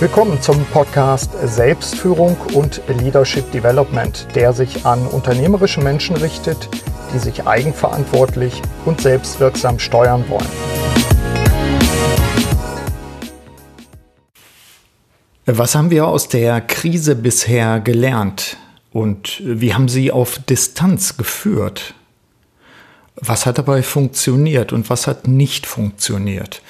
Willkommen zum Podcast Selbstführung und Leadership Development, der sich an unternehmerische Menschen richtet, die sich eigenverantwortlich und selbstwirksam steuern wollen. Was haben wir aus der Krise bisher gelernt und wie haben Sie auf Distanz geführt? Was hat dabei funktioniert und was hat nicht funktioniert?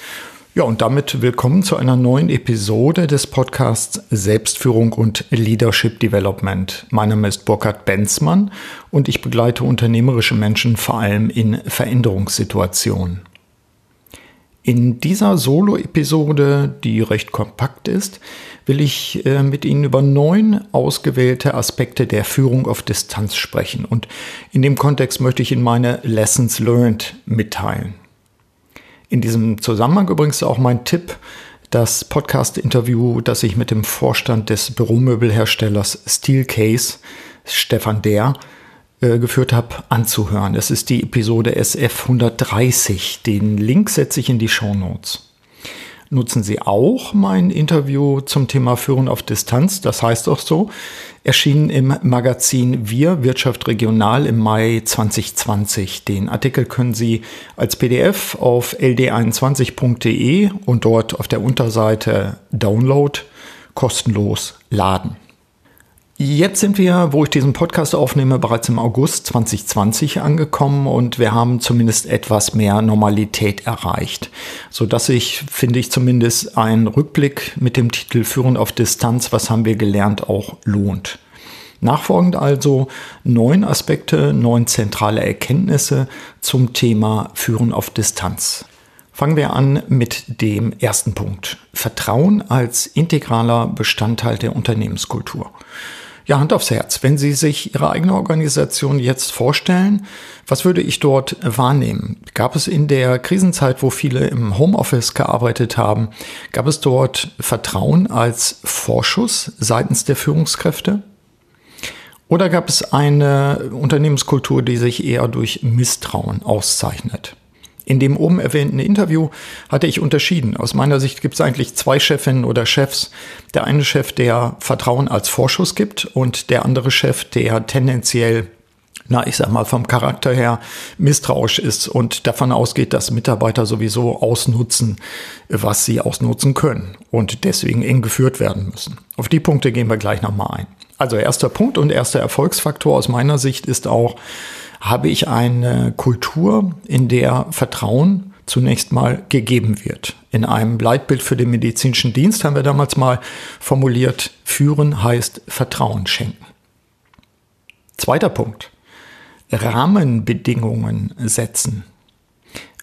Ja, und damit willkommen zu einer neuen Episode des Podcasts Selbstführung und Leadership Development. Mein Name ist Burkhard Benzmann und ich begleite unternehmerische Menschen vor allem in Veränderungssituationen. In dieser Solo-Episode, die recht kompakt ist, will ich äh, mit Ihnen über neun ausgewählte Aspekte der Führung auf Distanz sprechen. Und in dem Kontext möchte ich Ihnen meine Lessons Learned mitteilen. In diesem Zusammenhang übrigens auch mein Tipp, das Podcast-Interview, das ich mit dem Vorstand des Büromöbelherstellers Steelcase, Stefan Der, äh, geführt habe, anzuhören. Das ist die Episode SF 130. Den Link setze ich in die Show Notes nutzen Sie auch mein Interview zum Thema Führen auf Distanz, das heißt auch so, erschienen im Magazin Wir Wirtschaft Regional im Mai 2020. Den Artikel können Sie als PDF auf ld21.de und dort auf der Unterseite Download kostenlos laden. Jetzt sind wir, wo ich diesen Podcast aufnehme, bereits im August 2020 angekommen und wir haben zumindest etwas mehr Normalität erreicht, so dass sich, finde ich zumindest, ein Rückblick mit dem Titel Führen auf Distanz, was haben wir gelernt, auch lohnt. Nachfolgend also neun Aspekte, neun zentrale Erkenntnisse zum Thema Führen auf Distanz. Fangen wir an mit dem ersten Punkt. Vertrauen als integraler Bestandteil der Unternehmenskultur. Ja, Hand aufs Herz. Wenn Sie sich Ihre eigene Organisation jetzt vorstellen, was würde ich dort wahrnehmen? Gab es in der Krisenzeit, wo viele im Homeoffice gearbeitet haben, gab es dort Vertrauen als Vorschuss seitens der Führungskräfte? Oder gab es eine Unternehmenskultur, die sich eher durch Misstrauen auszeichnet? In dem oben erwähnten Interview hatte ich unterschieden. Aus meiner Sicht gibt es eigentlich zwei Chefinnen oder Chefs. Der eine Chef, der Vertrauen als Vorschuss gibt und der andere Chef, der tendenziell na, ich sag mal, vom Charakter her misstrauisch ist und davon ausgeht, dass Mitarbeiter sowieso ausnutzen, was sie ausnutzen können und deswegen eng geführt werden müssen. Auf die Punkte gehen wir gleich nochmal ein. Also erster Punkt und erster Erfolgsfaktor aus meiner Sicht ist auch, habe ich eine Kultur, in der Vertrauen zunächst mal gegeben wird. In einem Leitbild für den medizinischen Dienst haben wir damals mal formuliert, führen heißt Vertrauen schenken. Zweiter Punkt. Rahmenbedingungen setzen.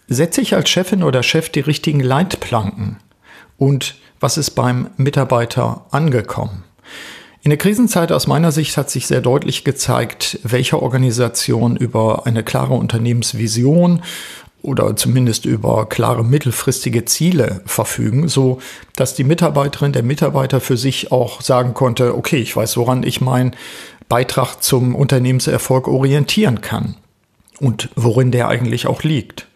Setze ich als Chefin oder Chef die richtigen Leitplanken? Und was ist beim Mitarbeiter angekommen? In der Krisenzeit aus meiner Sicht hat sich sehr deutlich gezeigt, welche Organisationen über eine klare Unternehmensvision oder zumindest über klare mittelfristige Ziele verfügen, so dass die Mitarbeiterin, der Mitarbeiter für sich auch sagen konnte, okay, ich weiß, woran ich meinen Beitrag zum Unternehmenserfolg orientieren kann und worin der eigentlich auch liegt.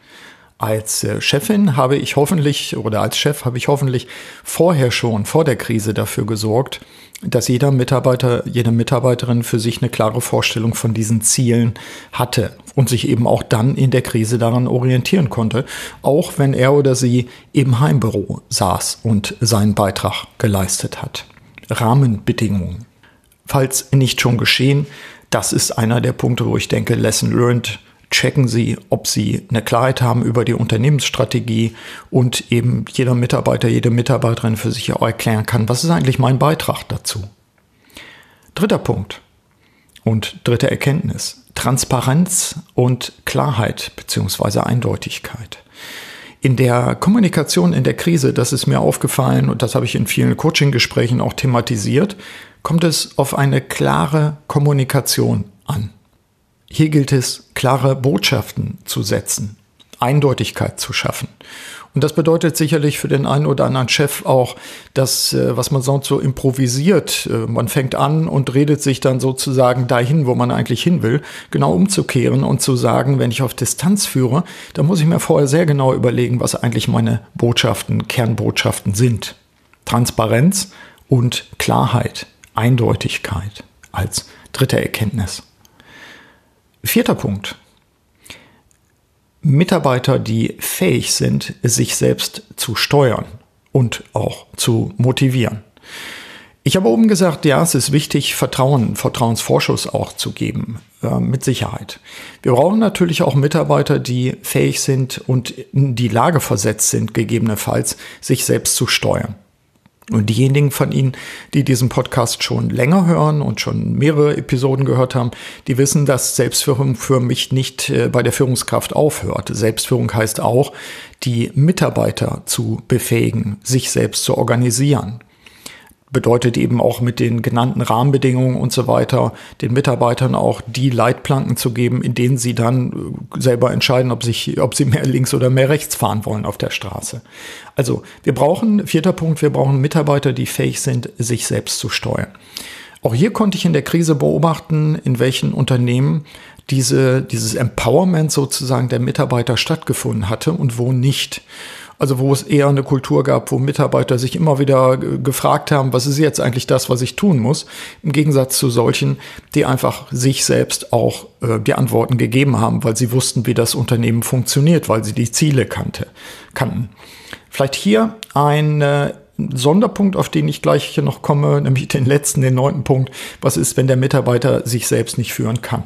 Als äh, Chefin habe ich hoffentlich oder als Chef habe ich hoffentlich vorher schon vor der Krise dafür gesorgt, dass jeder Mitarbeiter, jede Mitarbeiterin für sich eine klare Vorstellung von diesen Zielen hatte und sich eben auch dann in der Krise daran orientieren konnte, auch wenn er oder sie im Heimbüro saß und seinen Beitrag geleistet hat. Rahmenbedingungen. Falls nicht schon geschehen, das ist einer der Punkte, wo ich denke, Lesson Learned checken Sie, ob Sie eine Klarheit haben über die Unternehmensstrategie und eben jeder Mitarbeiter, jede Mitarbeiterin für sich auch erklären kann, was ist eigentlich mein Beitrag dazu. Dritter Punkt und dritte Erkenntnis. Transparenz und Klarheit bzw. Eindeutigkeit. In der Kommunikation in der Krise, das ist mir aufgefallen und das habe ich in vielen Coaching-Gesprächen auch thematisiert, kommt es auf eine klare Kommunikation an. Hier gilt es, klare Botschaften zu setzen, Eindeutigkeit zu schaffen. Und das bedeutet sicherlich für den einen oder anderen Chef auch, dass, äh, was man sonst so improvisiert, äh, man fängt an und redet sich dann sozusagen dahin, wo man eigentlich hin will, genau umzukehren und zu sagen, wenn ich auf Distanz führe, dann muss ich mir vorher sehr genau überlegen, was eigentlich meine Botschaften, Kernbotschaften sind. Transparenz und Klarheit, Eindeutigkeit als dritte Erkenntnis. Vierter Punkt. Mitarbeiter, die fähig sind, sich selbst zu steuern und auch zu motivieren. Ich habe oben gesagt, ja, es ist wichtig, Vertrauen, Vertrauensvorschuss auch zu geben, äh, mit Sicherheit. Wir brauchen natürlich auch Mitarbeiter, die fähig sind und in die Lage versetzt sind, gegebenenfalls sich selbst zu steuern. Und diejenigen von Ihnen, die diesen Podcast schon länger hören und schon mehrere Episoden gehört haben, die wissen, dass Selbstführung für mich nicht äh, bei der Führungskraft aufhört. Selbstführung heißt auch, die Mitarbeiter zu befähigen, sich selbst zu organisieren bedeutet eben auch mit den genannten Rahmenbedingungen und so weiter den Mitarbeitern auch die Leitplanken zu geben, in denen sie dann äh, selber entscheiden, ob, sich, ob sie mehr links oder mehr rechts fahren wollen auf der Straße. Also wir brauchen, vierter Punkt, wir brauchen Mitarbeiter, die fähig sind, sich selbst zu steuern. Auch hier konnte ich in der Krise beobachten, in welchen Unternehmen diese, dieses Empowerment sozusagen der Mitarbeiter stattgefunden hatte und wo nicht. Also wo es eher eine Kultur gab, wo Mitarbeiter sich immer wieder gefragt haben, was ist jetzt eigentlich das, was ich tun muss, im Gegensatz zu solchen, die einfach sich selbst auch äh, die Antworten gegeben haben, weil sie wussten, wie das Unternehmen funktioniert, weil sie die Ziele kannte, kannten. Vielleicht hier ein äh, Sonderpunkt, auf den ich gleich noch komme, nämlich den letzten, den neunten Punkt. Was ist, wenn der Mitarbeiter sich selbst nicht führen kann?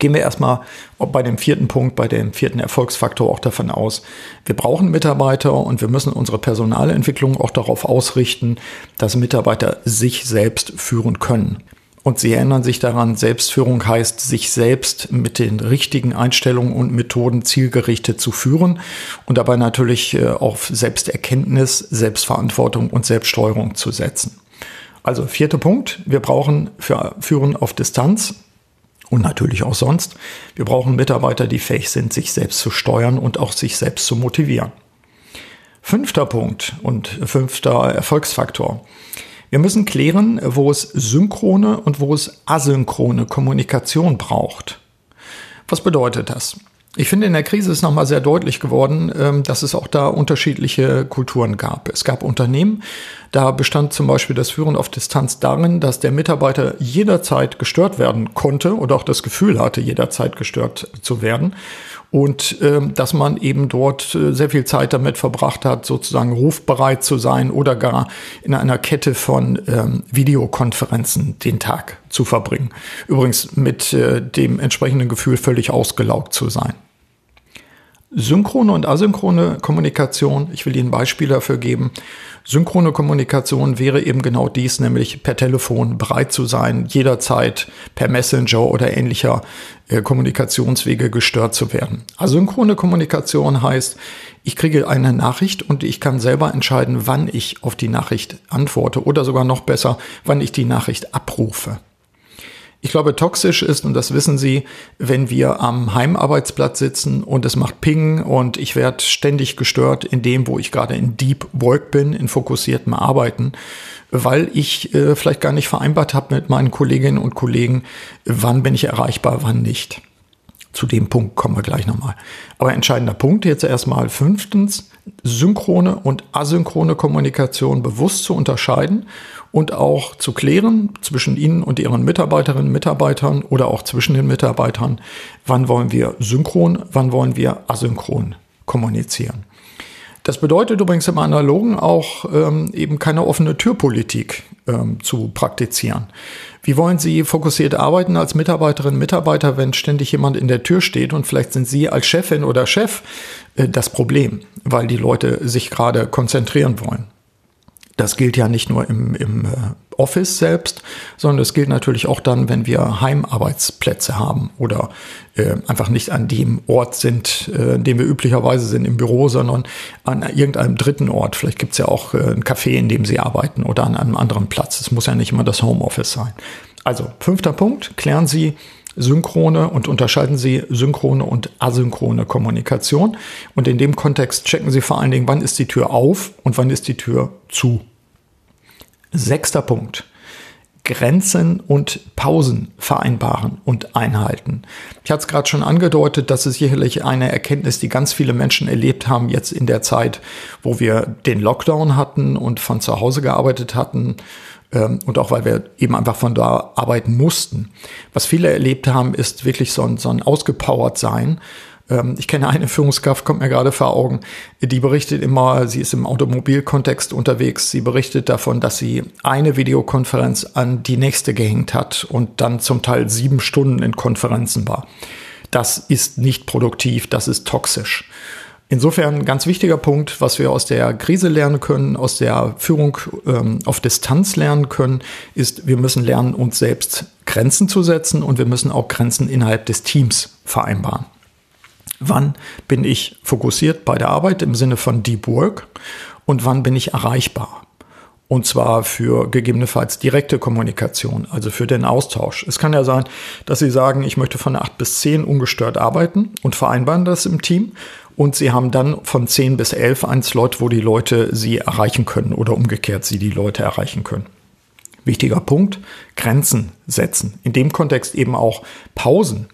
Gehen wir erstmal bei dem vierten Punkt, bei dem vierten Erfolgsfaktor auch davon aus, wir brauchen Mitarbeiter und wir müssen unsere Personalentwicklung auch darauf ausrichten, dass Mitarbeiter sich selbst führen können. Und Sie erinnern sich daran, Selbstführung heißt, sich selbst mit den richtigen Einstellungen und Methoden zielgerichtet zu führen und dabei natürlich äh, auf Selbsterkenntnis, Selbstverantwortung und Selbststeuerung zu setzen. Also vierter Punkt, wir brauchen für Führen auf Distanz und natürlich auch sonst. Wir brauchen Mitarbeiter, die fähig sind, sich selbst zu steuern und auch sich selbst zu motivieren. Fünfter Punkt und fünfter Erfolgsfaktor. Wir müssen klären, wo es synchrone und wo es asynchrone Kommunikation braucht. Was bedeutet das? Ich finde, in der Krise ist nochmal sehr deutlich geworden, ähm, dass es auch da unterschiedliche Kulturen gab. Es gab Unternehmen, da bestand zum Beispiel das Führen auf Distanz darin, dass der Mitarbeiter jederzeit gestört werden konnte oder auch das Gefühl hatte, jederzeit gestört zu werden und ähm, dass man eben dort äh, sehr viel Zeit damit verbracht hat, sozusagen rufbereit zu sein oder gar in einer Kette von ähm, Videokonferenzen den Tag zu verbringen. Übrigens mit äh, dem entsprechenden Gefühl, völlig ausgelaugt zu sein. Synchrone und asynchrone Kommunikation, ich will Ihnen Beispiele dafür geben. Synchrone Kommunikation wäre eben genau dies, nämlich per Telefon bereit zu sein, jederzeit per Messenger oder ähnlicher äh, Kommunikationswege gestört zu werden. Asynchrone Kommunikation heißt, ich kriege eine Nachricht und ich kann selber entscheiden, wann ich auf die Nachricht antworte oder sogar noch besser, wann ich die Nachricht abrufe. Ich glaube, toxisch ist, und das wissen Sie, wenn wir am Heimarbeitsplatz sitzen und es macht Ping und ich werde ständig gestört in dem, wo ich gerade in Deep Work bin, in fokussiertem Arbeiten, weil ich äh, vielleicht gar nicht vereinbart habe mit meinen Kolleginnen und Kollegen, wann bin ich erreichbar, wann nicht. Zu dem Punkt kommen wir gleich nochmal. Aber entscheidender Punkt jetzt erstmal fünftens, synchrone und asynchrone Kommunikation bewusst zu unterscheiden und auch zu klären zwischen Ihnen und Ihren Mitarbeiterinnen und Mitarbeitern oder auch zwischen den Mitarbeitern, wann wollen wir synchron, wann wollen wir asynchron kommunizieren. Das bedeutet übrigens im Analogen auch ähm, eben keine offene Türpolitik ähm, zu praktizieren. Wie wollen Sie fokussiert arbeiten als Mitarbeiterin, Mitarbeiter, wenn ständig jemand in der Tür steht und vielleicht sind Sie als Chefin oder Chef äh, das Problem, weil die Leute sich gerade konzentrieren wollen? Das gilt ja nicht nur im, im äh, Office selbst, sondern es gilt natürlich auch dann, wenn wir Heimarbeitsplätze haben oder äh, einfach nicht an dem Ort sind, äh, in dem wir üblicherweise sind im Büro, sondern an irgendeinem dritten Ort. Vielleicht gibt es ja auch äh, ein Café, in dem Sie arbeiten oder an einem anderen Platz. Es muss ja nicht immer das Homeoffice sein. Also, fünfter Punkt, klären Sie synchrone und unterscheiden Sie synchrone und asynchrone Kommunikation. Und in dem Kontext checken Sie vor allen Dingen, wann ist die Tür auf und wann ist die Tür zu. Sechster Punkt. Grenzen und Pausen vereinbaren und einhalten. Ich hatte es gerade schon angedeutet, das ist sicherlich eine Erkenntnis, die ganz viele Menschen erlebt haben jetzt in der Zeit, wo wir den Lockdown hatten und von zu Hause gearbeitet hatten ähm, und auch weil wir eben einfach von da arbeiten mussten. Was viele erlebt haben, ist wirklich so ein, so ein ausgepowert sein ich kenne eine Führungskraft, kommt mir gerade vor Augen, die berichtet immer, sie ist im Automobilkontext unterwegs, sie berichtet davon, dass sie eine Videokonferenz an die nächste gehängt hat und dann zum Teil sieben Stunden in Konferenzen war. Das ist nicht produktiv, das ist toxisch. Insofern ein ganz wichtiger Punkt, was wir aus der Krise lernen können, aus der Führung ähm, auf Distanz lernen können, ist, wir müssen lernen, uns selbst Grenzen zu setzen und wir müssen auch Grenzen innerhalb des Teams vereinbaren. Wann bin ich fokussiert bei der Arbeit im Sinne von Deep Work und wann bin ich erreichbar? Und zwar für gegebenenfalls direkte Kommunikation, also für den Austausch. Es kann ja sein, dass Sie sagen, ich möchte von 8 bis 10 ungestört arbeiten und vereinbaren das im Team. Und Sie haben dann von 10 bis 11 ein Slot, wo die Leute Sie erreichen können oder umgekehrt Sie die Leute erreichen können. Wichtiger Punkt, Grenzen setzen. In dem Kontext eben auch Pausen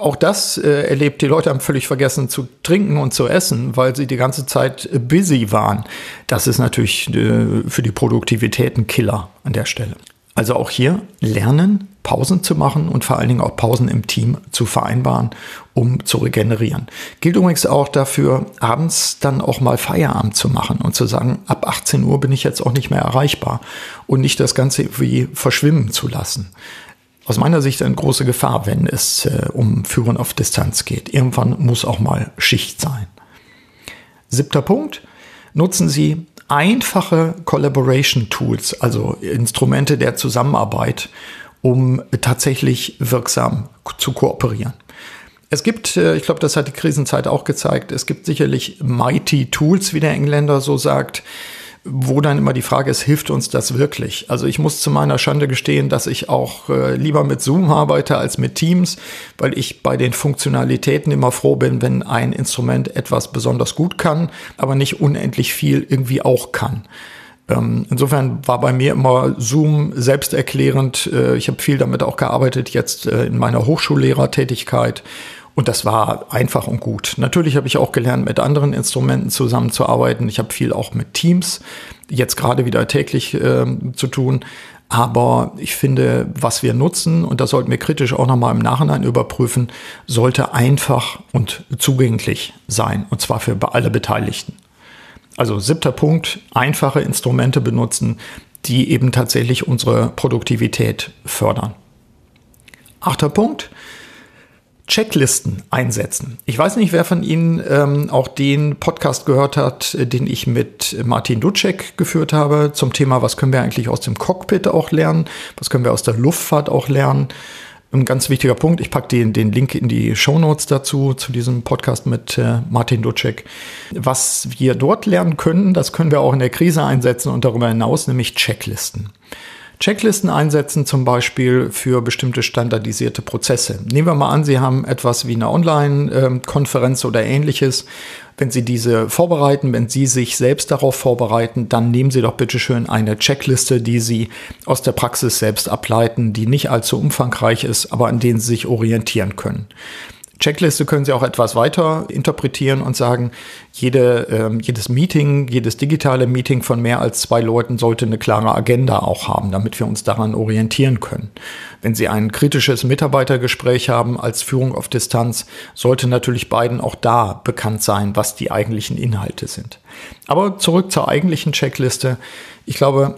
auch das äh, erlebt, die Leute haben völlig vergessen zu trinken und zu essen, weil sie die ganze Zeit busy waren. Das ist natürlich äh, für die Produktivität ein Killer an der Stelle. Also auch hier lernen, Pausen zu machen und vor allen Dingen auch Pausen im Team zu vereinbaren, um zu regenerieren. Gilt übrigens auch dafür, abends dann auch mal Feierabend zu machen und zu sagen, ab 18 Uhr bin ich jetzt auch nicht mehr erreichbar und nicht das Ganze wie verschwimmen zu lassen aus meiner Sicht eine große Gefahr, wenn es äh, um Führen auf Distanz geht. Irgendwann muss auch mal Schicht sein. Siebter Punkt. Nutzen Sie einfache Collaboration Tools, also Instrumente der Zusammenarbeit, um tatsächlich wirksam zu kooperieren. Es gibt, äh, ich glaube, das hat die Krisenzeit auch gezeigt, es gibt sicherlich mighty Tools, wie der Engländer so sagt, wo dann immer die Frage ist, hilft uns das wirklich? Also ich muss zu meiner Schande gestehen, dass ich auch äh, lieber mit Zoom arbeite als mit Teams, weil ich bei den Funktionalitäten immer froh bin, wenn ein Instrument etwas besonders gut kann, aber nicht unendlich viel irgendwie auch kann. Ähm, insofern war bei mir immer Zoom selbsterklärend. Äh, ich habe viel damit auch gearbeitet, jetzt äh, in meiner Hochschullehrertätigkeit und das war einfach und gut. Natürlich habe ich auch gelernt, mit anderen Instrumenten zusammenzuarbeiten. Ich habe viel auch mit Teams jetzt gerade wieder täglich äh, zu tun. Aber ich finde, was wir nutzen, und das sollten wir kritisch auch nochmal im Nachhinein überprüfen, sollte einfach und zugänglich sein. Und zwar für alle Beteiligten. Also siebter Punkt, einfache Instrumente benutzen, die eben tatsächlich unsere Produktivität fördern. Achter Punkt, Checklisten einsetzen. Ich weiß nicht, wer von Ihnen ähm, auch den Podcast gehört hat, äh, den ich mit Martin Ducek geführt habe zum Thema, was können wir eigentlich aus dem Cockpit auch lernen, was können wir aus der Luftfahrt auch lernen. Ein ganz wichtiger Punkt, ich packe den, den Link in die Show Notes dazu, zu diesem Podcast mit äh, Martin Ducek. Was wir dort lernen können, das können wir auch in der Krise einsetzen und darüber hinaus, nämlich Checklisten. Checklisten einsetzen, zum Beispiel für bestimmte standardisierte Prozesse. Nehmen wir mal an, Sie haben etwas wie eine Online-Konferenz oder ähnliches. Wenn Sie diese vorbereiten, wenn Sie sich selbst darauf vorbereiten, dann nehmen Sie doch bitte schön eine Checkliste, die Sie aus der Praxis selbst ableiten, die nicht allzu umfangreich ist, aber an denen Sie sich orientieren können. Checkliste können Sie auch etwas weiter interpretieren und sagen, jede, ähm, jedes Meeting, jedes digitale Meeting von mehr als zwei Leuten sollte eine klare Agenda auch haben, damit wir uns daran orientieren können. Wenn Sie ein kritisches Mitarbeitergespräch haben als Führung auf Distanz, sollte natürlich beiden auch da bekannt sein, was die eigentlichen Inhalte sind. Aber zurück zur eigentlichen Checkliste. Ich glaube,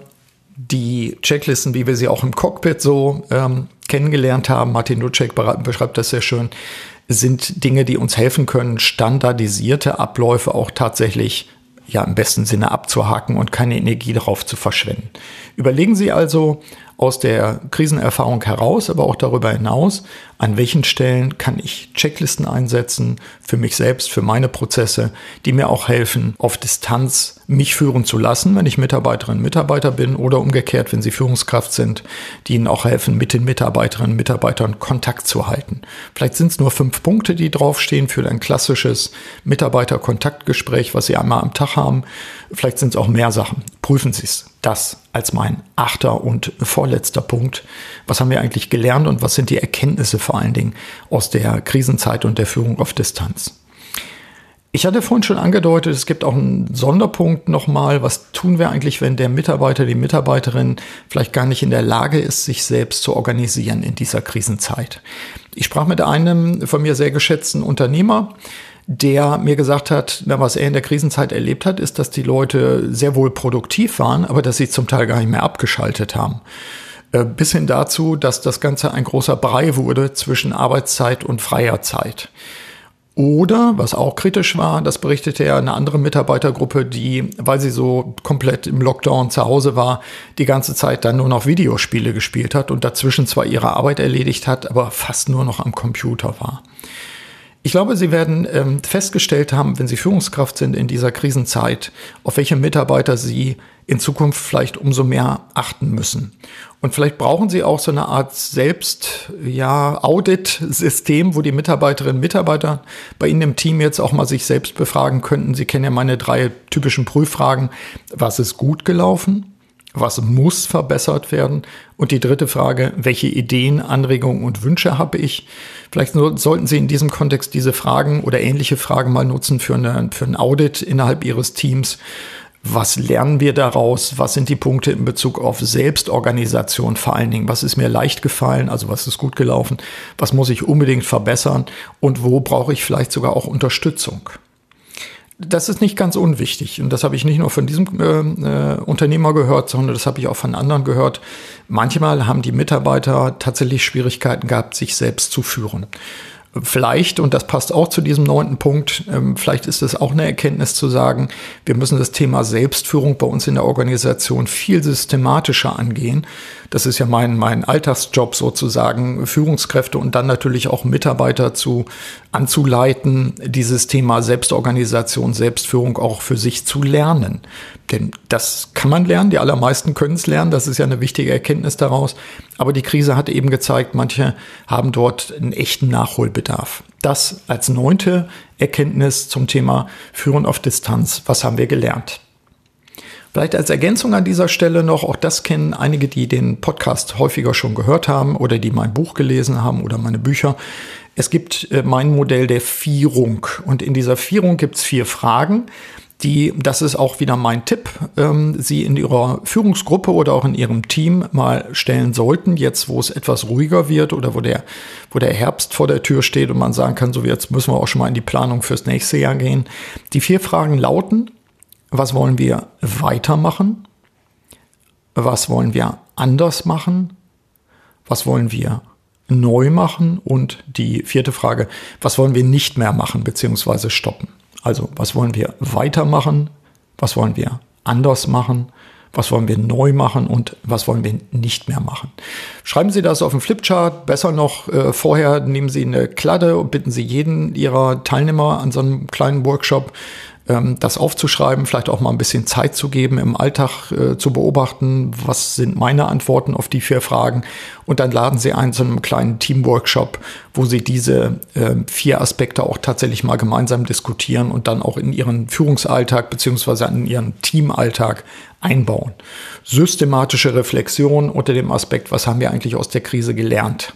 die Checklisten, wie wir sie auch im Cockpit so ähm, kennengelernt haben, Martin Lutschek beschreibt das sehr schön, sind Dinge, die uns helfen können, standardisierte Abläufe auch tatsächlich ja im besten Sinne abzuhaken und keine Energie darauf zu verschwenden. Überlegen Sie also, aus der Krisenerfahrung heraus, aber auch darüber hinaus, an welchen Stellen kann ich Checklisten einsetzen für mich selbst, für meine Prozesse, die mir auch helfen, auf Distanz mich führen zu lassen, wenn ich Mitarbeiterin, Mitarbeiter bin oder umgekehrt, wenn sie Führungskraft sind, die ihnen auch helfen, mit den Mitarbeiterinnen und Mitarbeitern Kontakt zu halten. Vielleicht sind es nur fünf Punkte, die draufstehen für ein klassisches Mitarbeiterkontaktgespräch, was Sie einmal am Tag haben. Vielleicht sind es auch mehr Sachen. Prüfen Sie es. Das als mein achter und vorletzter Punkt. Was haben wir eigentlich gelernt und was sind die Erkenntnisse vor allen Dingen aus der Krisenzeit und der Führung auf Distanz? Ich hatte vorhin schon angedeutet, es gibt auch einen Sonderpunkt nochmal. Was tun wir eigentlich, wenn der Mitarbeiter, die Mitarbeiterin vielleicht gar nicht in der Lage ist, sich selbst zu organisieren in dieser Krisenzeit? Ich sprach mit einem von mir sehr geschätzten Unternehmer, der mir gesagt hat, na, was er in der Krisenzeit erlebt hat, ist, dass die Leute sehr wohl produktiv waren, aber dass sie zum Teil gar nicht mehr abgeschaltet haben. Äh, bis hin dazu, dass das Ganze ein großer Brei wurde zwischen Arbeitszeit und freier Zeit. Oder, was auch kritisch war, das berichtete ja eine andere Mitarbeitergruppe, die, weil sie so komplett im Lockdown zu Hause war, die ganze Zeit dann nur noch Videospiele gespielt hat und dazwischen zwar ihre Arbeit erledigt hat, aber fast nur noch am Computer war. Ich glaube, Sie werden ähm, festgestellt haben, wenn Sie Führungskraft sind in dieser Krisenzeit, auf welche Mitarbeiter Sie in Zukunft vielleicht umso mehr achten müssen. Und vielleicht brauchen Sie auch so eine Art Selbst, ja, Audit-System, wo die Mitarbeiterinnen und Mitarbeiter bei Ihnen im Team jetzt auch mal sich selbst befragen könnten. Sie kennen ja meine drei typischen Prüffragen. Was ist gut gelaufen? Was muss verbessert werden? Und die dritte Frage, welche Ideen, Anregungen und Wünsche habe ich? Vielleicht sollten Sie in diesem Kontext diese Fragen oder ähnliche Fragen mal nutzen für, eine, für ein Audit innerhalb Ihres Teams. Was lernen wir daraus? Was sind die Punkte in Bezug auf Selbstorganisation vor allen Dingen? Was ist mir leicht gefallen? Also was ist gut gelaufen? Was muss ich unbedingt verbessern? Und wo brauche ich vielleicht sogar auch Unterstützung? Das ist nicht ganz unwichtig. Und das habe ich nicht nur von diesem äh, äh, Unternehmer gehört, sondern das habe ich auch von anderen gehört. Manchmal haben die Mitarbeiter tatsächlich Schwierigkeiten gehabt, sich selbst zu führen. Vielleicht, und das passt auch zu diesem neunten Punkt, ähm, vielleicht ist es auch eine Erkenntnis zu sagen, wir müssen das Thema Selbstführung bei uns in der Organisation viel systematischer angehen. Das ist ja mein, mein Alltagsjob sozusagen, Führungskräfte und dann natürlich auch Mitarbeiter zu anzuleiten, dieses Thema Selbstorganisation, Selbstführung auch für sich zu lernen. Denn das kann man lernen, die allermeisten können es lernen, das ist ja eine wichtige Erkenntnis daraus. Aber die Krise hat eben gezeigt, manche haben dort einen echten Nachholbedarf. Das als neunte Erkenntnis zum Thema Führen auf Distanz. Was haben wir gelernt? Vielleicht als Ergänzung an dieser Stelle noch, auch das kennen einige, die den Podcast häufiger schon gehört haben oder die mein Buch gelesen haben oder meine Bücher. Es gibt äh, mein Modell der Vierung und in dieser Vierung gibt es vier Fragen die, das ist auch wieder mein Tipp, ähm, Sie in Ihrer Führungsgruppe oder auch in Ihrem Team mal stellen sollten, jetzt wo es etwas ruhiger wird oder wo der, wo der Herbst vor der Tür steht und man sagen kann, so jetzt müssen wir auch schon mal in die Planung fürs nächste Jahr gehen. Die vier Fragen lauten, was wollen wir weitermachen? Was wollen wir anders machen? Was wollen wir neu machen? Und die vierte Frage, was wollen wir nicht mehr machen bzw. stoppen? Also was wollen wir weitermachen? Was wollen wir anders machen? Was wollen wir neu machen und was wollen wir nicht mehr machen? Schreiben Sie das auf dem Flipchart. Besser noch äh, vorher nehmen Sie eine Kladde und bitten Sie jeden Ihrer Teilnehmer an so einem kleinen Workshop das aufzuschreiben, vielleicht auch mal ein bisschen Zeit zu geben, im Alltag äh, zu beobachten, was sind meine Antworten auf die vier Fragen. Und dann laden Sie ein zu einem kleinen Teamworkshop, wo Sie diese äh, vier Aspekte auch tatsächlich mal gemeinsam diskutieren und dann auch in Ihren Führungsalltag beziehungsweise in Ihren Teamalltag einbauen. Systematische Reflexion unter dem Aspekt, was haben wir eigentlich aus der Krise gelernt?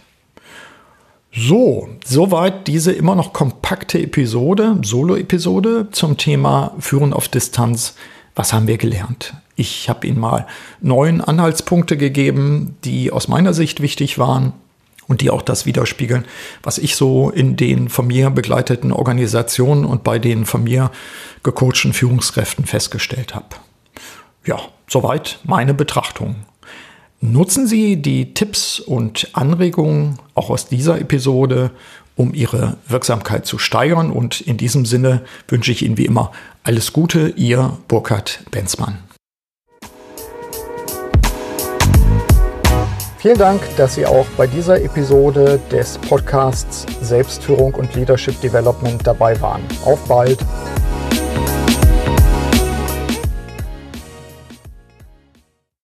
So, soweit diese immer noch kompakte Episode, Solo-Episode zum Thema Führen auf Distanz. Was haben wir gelernt? Ich habe Ihnen mal neun Anhaltspunkte gegeben, die aus meiner Sicht wichtig waren und die auch das widerspiegeln, was ich so in den von mir begleiteten Organisationen und bei den von mir gecoachten Führungskräften festgestellt habe. Ja, soweit meine Betrachtung. Nutzen Sie die Tipps und Anregungen auch aus dieser Episode, um Ihre Wirksamkeit zu steigern. Und in diesem Sinne wünsche ich Ihnen wie immer alles Gute, Ihr Burkhard Benzmann. Vielen Dank, dass Sie auch bei dieser Episode des Podcasts Selbstführung und Leadership Development dabei waren. Auf bald!